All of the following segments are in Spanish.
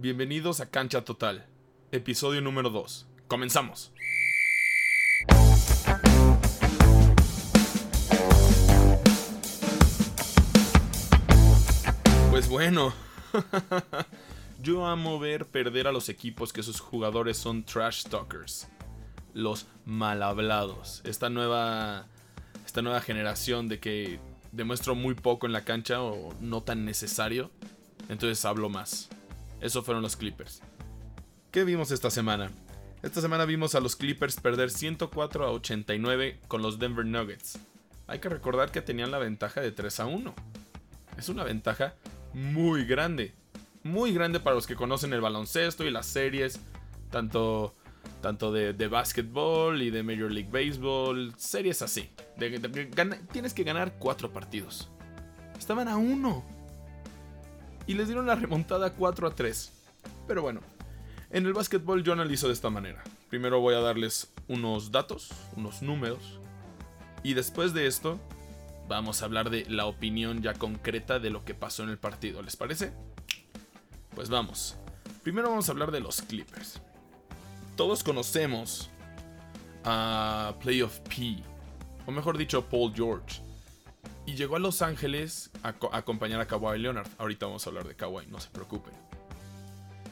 Bienvenidos a Cancha Total, episodio número 2. Comenzamos. Pues bueno, yo amo ver perder a los equipos que sus jugadores son trash talkers, los mal hablados. Esta nueva, esta nueva generación de que demuestro muy poco en la cancha o no tan necesario, entonces hablo más. Eso fueron los Clippers. ¿Qué vimos esta semana? Esta semana vimos a los Clippers perder 104 a 89 con los Denver Nuggets. Hay que recordar que tenían la ventaja de 3 a 1. Es una ventaja muy grande. Muy grande para los que conocen el baloncesto y las series. Tanto, tanto de, de básquetbol y de Major League Baseball. Series así. tienes que ganar 4 partidos. Estaban a 1. Y les dieron la remontada 4 a 3. Pero bueno, en el básquetbol yo analizo de esta manera. Primero voy a darles unos datos, unos números. Y después de esto, vamos a hablar de la opinión ya concreta de lo que pasó en el partido. ¿Les parece? Pues vamos. Primero vamos a hablar de los Clippers. Todos conocemos a Playoff P, o mejor dicho, Paul George. Y llegó a Los Ángeles a, acompañar a Kawhi Leonard. Ahorita vamos a hablar de Kawhi, no se preocupen.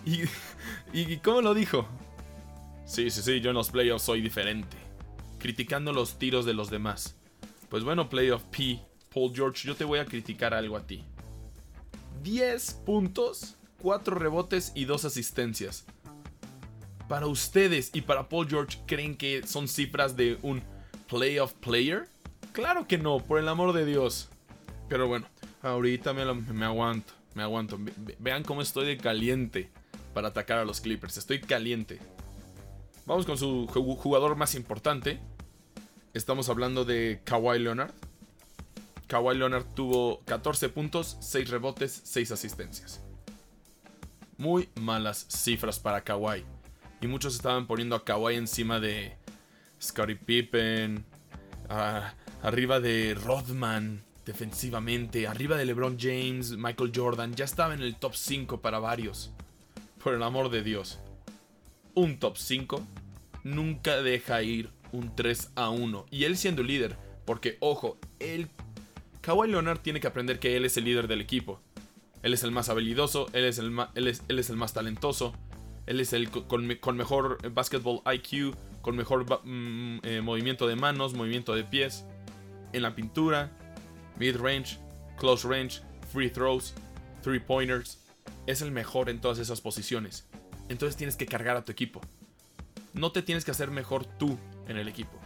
Y, y ¿cómo lo dijo? Sí, sí, sí, yo en los playoffs soy diferente. Criticando los tiros de los demás. Pues bueno, Playoff P, Paul George, yo te voy a criticar algo a ti. 10 puntos, 4 rebotes y 2 asistencias. Para ustedes y para Paul George, ¿creen que son cifras de un playoff player? Claro que no, por el amor de Dios. Pero bueno, ahorita me, aguanto, me aguanto. vean cómo estoy de caliente para atacar a los Clippers. Estoy caliente. Vamos con su jugador más importante, Estamos hablando de Kawhi Leonard. Kawhi Leonard tuvo 14 puntos, 6 rebotes, 6 asistencias. Muy malas cifras para Kawhi. Y muchos estaban poniendo a Kawhi encima de Scottie Pippen, arriba de Rodman defensivamente, arriba de LeBron James, Michael Jordan. Ya estaba en el top 5 para varios. Por el amor de Dios. Un top 5 nunca deja ir un 3 a 1. Y él siendo líder, porque ojo, él, Kawhi Leonard tiene que aprender que él es el líder del equipo. Él es el más habilidoso, él es el, es, él es el más talentoso, él es el con, mejor basketball IQ, con mejor mm, eh, movimiento de manos, movimiento de pies, en la pintura, mid range, close range, free throws, three pointers. Es el mejor en todas esas posiciones. Entonces tienes que cargar a tu equipo. No te tienes que hacer mejor tú, en el equipo.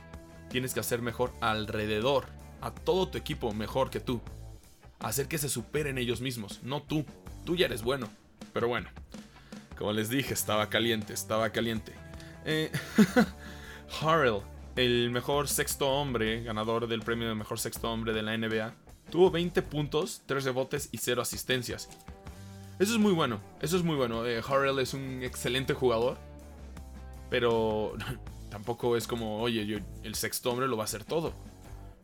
Tienes que hacer mejor alrededor, a todo tu equipo mejor que tú. Hacer que se superen ellos mismos, no tú. Tú ya eres bueno. Pero bueno, como les dije, estaba caliente, estaba caliente. Eh, Harrell, el mejor sexto hombre, ganador del premio de mejor sexto hombre de la NBA, tuvo 20 puntos, 3 rebotes y 0 asistencias. Eso es muy bueno, eso es muy bueno. Eh, Harrell es un excelente jugador, pero Tampoco es como, oye, el sexto hombre lo va a hacer todo.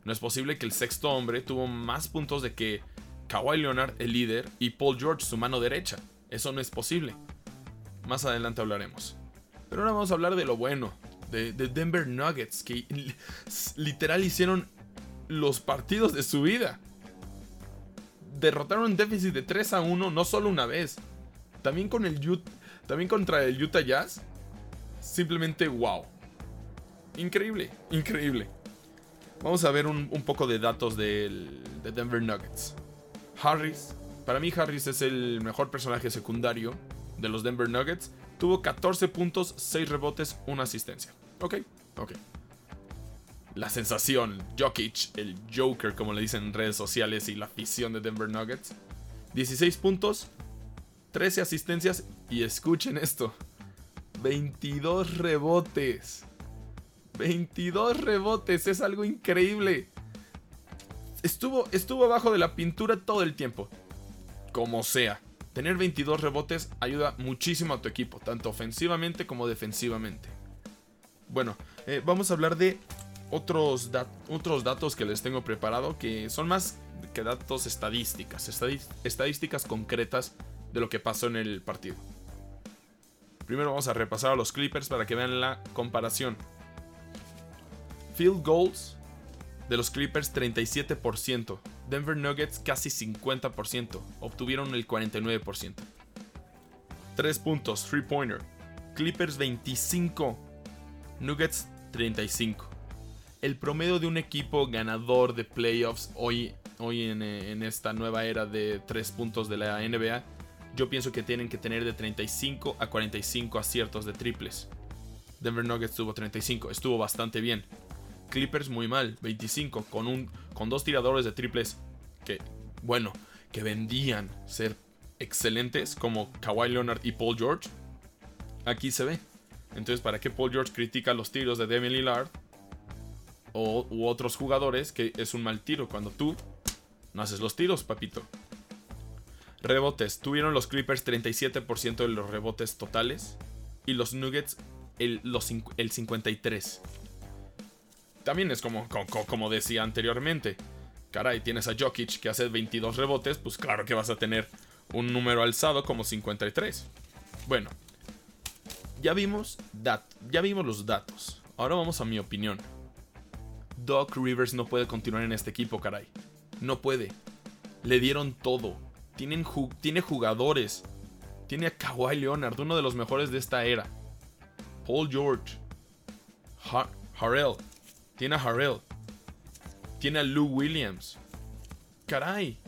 No es posible que el sexto hombre tuvo más puntos de que Kawhi Leonard, el líder, y Paul George, su mano derecha. Eso no es posible. Más adelante hablaremos. Pero ahora vamos a hablar de lo bueno, de, Denver Nuggets, que literal hicieron los partidos de su vida. Derrotaron un déficit de 3 a 1 no solo una vez, también, con el, también contra el Utah Jazz. Simplemente wow. Increíble, increíble. Vamos a ver un, poco de datos de Denver Nuggets. Harris, para mí Harris es el mejor personaje secundario de los Denver Nuggets. Tuvo 14 puntos, 6 rebotes, 1 asistencia. Ok, ok. La sensación, Jokic, el Joker como le dicen en redes sociales y la afición de Denver Nuggets. 16 puntos, 13 asistencias y escuchen esto. 22 rebotes. 22 rebotes, es algo increíble. Estuvo, estuvo abajo de la pintura todo el tiempo. Como sea, tener 22 rebotes ayuda muchísimo a tu equipo, tanto ofensivamente como defensivamente. Bueno, eh, vamos a hablar de otros, otros datos que les tengo preparado que son más que datos estadísticas, estadísticas concretas de lo que pasó en el partido. Primero vamos a repasar a los Clippers para que vean la comparación. Field goals de los Clippers 37%. Denver Nuggets casi 50%. Obtuvieron el 49%. 3 puntos, 3 pointer. Clippers 25. Nuggets 35. El promedio de un equipo ganador de playoffs hoy, hoy en, en esta nueva era de 3 puntos de la NBA, yo pienso que tienen que tener de 35 a 45 aciertos de triples. Denver Nuggets tuvo 35, estuvo bastante bien. Clippers muy mal, 25, con, un, con dos tiradores de triples que, bueno, que vendían ser excelentes como Kawhi Leonard y Paul George. Aquí se ve. Entonces, ¿para qué Paul George critica los tiros de Damian Lillard o, u otros jugadores que es un mal tiro cuando tú no haces los tiros, papito? Rebotes. Tuvieron los Clippers 37% de los rebotes totales y los Nuggets el, los, el 53% también es como, como, decía anteriormente. Caray, tienes a Jokic que hace 22 rebotes, pues claro que vas a tener un número alzado como 53. Bueno, ya vimos, ya vimos los datos. Ahora vamos a mi opinión. Doc Rivers no puede continuar en este equipo, caray. No puede. Le dieron todo. Tienen tiene jugadores. Tiene a Kawhi Leonard, uno de los mejores de esta era. Paul George. Harrell. Tiene a Harrell. Tiene a Lou Williams. Caray.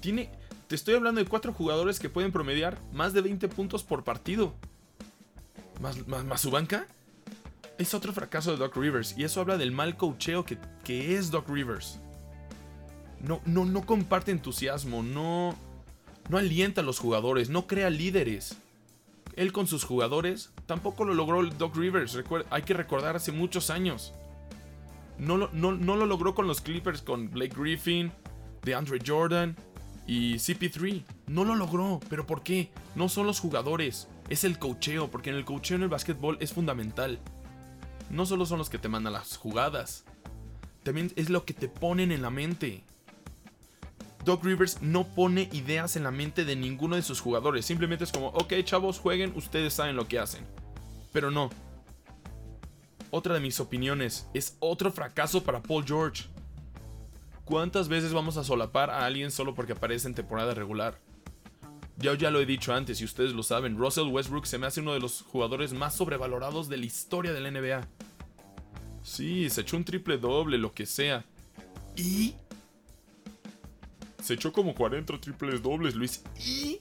Tiene. Te estoy hablando de cuatro jugadores que pueden promediar más de 20 puntos por partido. ¿Más, más, su banca? Es otro fracaso de Doc Rivers. Y eso habla del mal cocheo que, que es Doc Rivers. No, no, no comparte entusiasmo. No. No alienta a los jugadores. No crea líderes. Él con sus jugadores tampoco lo logró Doc Rivers. hay que recordar hace muchos años. No lo, no, lo logró con los Clippers, con Blake Griffin, DeAndre Jordan y CP3. No lo logró. ¿Pero por qué? No son los jugadores. Es el cocheo, porque en el cocheo en el básquetbol es fundamental. No solo son los que te mandan las jugadas. También es lo que te ponen en la mente. Doc Rivers no pone ideas en la mente de ninguno de sus jugadores. Simplemente es como, ok chavos, jueguen, ustedes saben lo que hacen. Pero no, otra de mis opiniones, es otro fracaso para Paul George. ¿Cuántas veces vamos a solapar a alguien solo porque aparece en temporada regular? Ya, ya lo he dicho antes y ustedes lo saben, Russell Westbrook se me hace uno de los jugadores más sobrevalorados de la historia de la NBA. Sí, se echó un triple doble, lo que sea. ¿Y? Se echó como 40 triples dobles, Luis. ¿Y?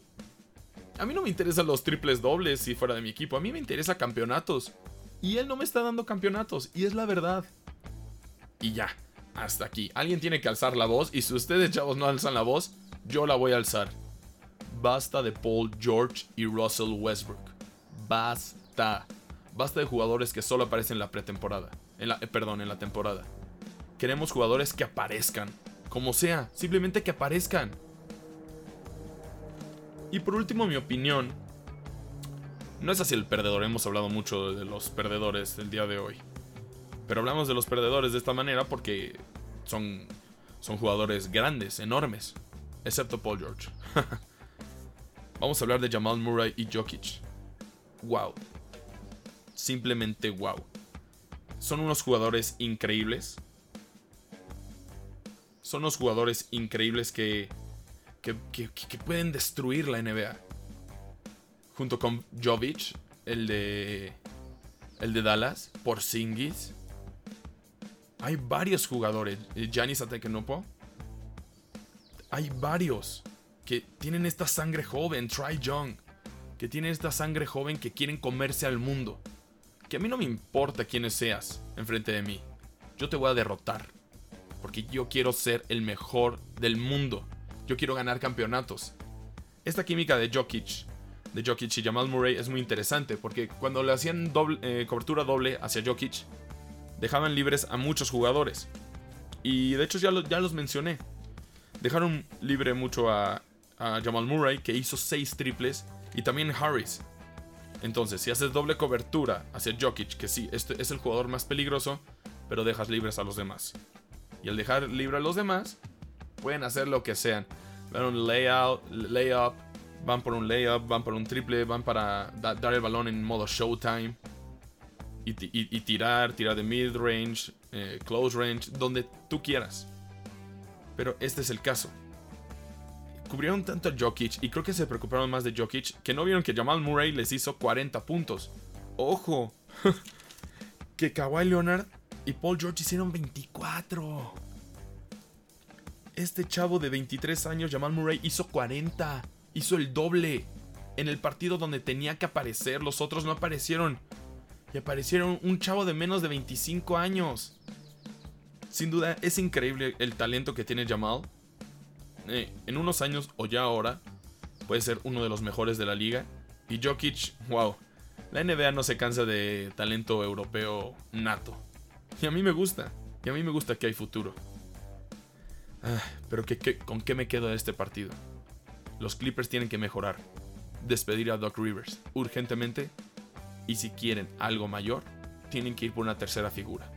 A mí no me interesan los triples dobles si fuera de mi equipo, a mí me interesa campeonatos. Y él no me está dando campeonatos. Y es la verdad. Y ya, hasta aquí. Alguien tiene que alzar la voz. Y si ustedes, chavos, no alzan la voz, yo la voy a alzar. Basta de Paul George y Russell Westbrook. Basta. Basta de jugadores que solo aparecen en la pretemporada. En la, eh, perdón, en la temporada. Queremos jugadores que aparezcan. Como sea, simplemente que aparezcan. Y por último, mi opinión no es así el perdedor, hemos hablado mucho de los perdedores del día de hoy. Pero hablamos de los perdedores de esta manera porque son, son jugadores grandes, enormes. Excepto Paul George. Vamos a hablar de Jamal Murray y Jokic. Wow. Simplemente wow. Son unos jugadores increíbles. Son unos jugadores increíbles que, que, que pueden destruir la NBA junto con Jovic, el de el de Dallas, Porzingis. Hay varios jugadores, Giannis Antetokounmpo. Hay varios que tienen esta sangre joven, Try Young, que tienen esta sangre joven que quieren comerse al mundo. Que a mí no me importa quiénes seas enfrente de mí. Yo te voy a derrotar. Porque yo quiero ser el mejor del mundo. Yo quiero ganar campeonatos. Esta química de Jokic de Jokic y Jamal Murray es muy interesante porque cuando le hacían doble, eh, cobertura doble hacia Jokic, dejaban libres a muchos jugadores. Y de hecho ya, ya los mencioné. Dejaron libre mucho a, Jamal Murray, que hizo 6 triples, y también Harris. Entonces, si haces doble cobertura hacia Jokic, que sí, este es el jugador más peligroso, pero dejas libres a los demás. Y al dejar libre a los demás, pueden hacer lo que sean. un layout, layup, van por un layup, van por un triple, van para dar el balón en modo showtime. Y, tirar, tirar de mid-range, eh, close range, donde tú quieras. Pero este es el caso. Cubrieron tanto a Jokic y creo que se preocuparon más de Jokic que no vieron que Jamal Murray les hizo 40 puntos. ¡Ojo! que Kawhi Leonard y Paul George hicieron 24. Este chavo de 23 años, Jamal Murray, hizo 40. Hizo el doble. En el partido donde tenía que aparecer. Los otros no aparecieron. Y aparecieron un chavo de menos de 25 años. Sin duda, es increíble el talento que tiene Jamal. Eh, en unos años, o ya ahora, puede ser uno de los mejores de la liga. Y Jokic, wow. La NBA no se cansa de talento europeo nato. Y a mí me gusta. Y a mí me gusta que hay futuro. Ah, pero ¿con qué me quedo de este partido? Los Clippers tienen que mejorar. Despedir a Doc Rivers urgentemente. Y si quieren algo mayor, tienen que ir por una tercera figura.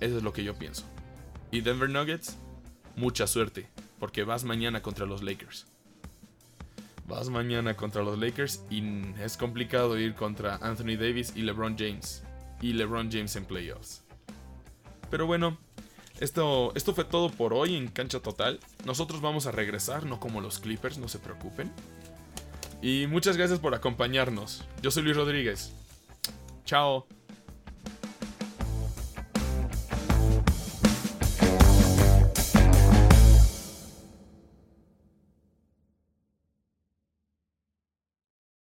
Eso es lo que yo pienso. Y Denver Nuggets, mucha suerte, porque vas mañana contra los Lakers. Vas mañana contra los Lakers y es complicado ir contra Anthony Davis y LeBron James. Y LeBron James en playoffs. Pero bueno, esto, esto fue todo por hoy en Cancha Total. Nosotros vamos a regresar, no como los Clippers, no se preocupen. Y muchas gracias por acompañarnos. Yo soy Luis Rodríguez. Chao.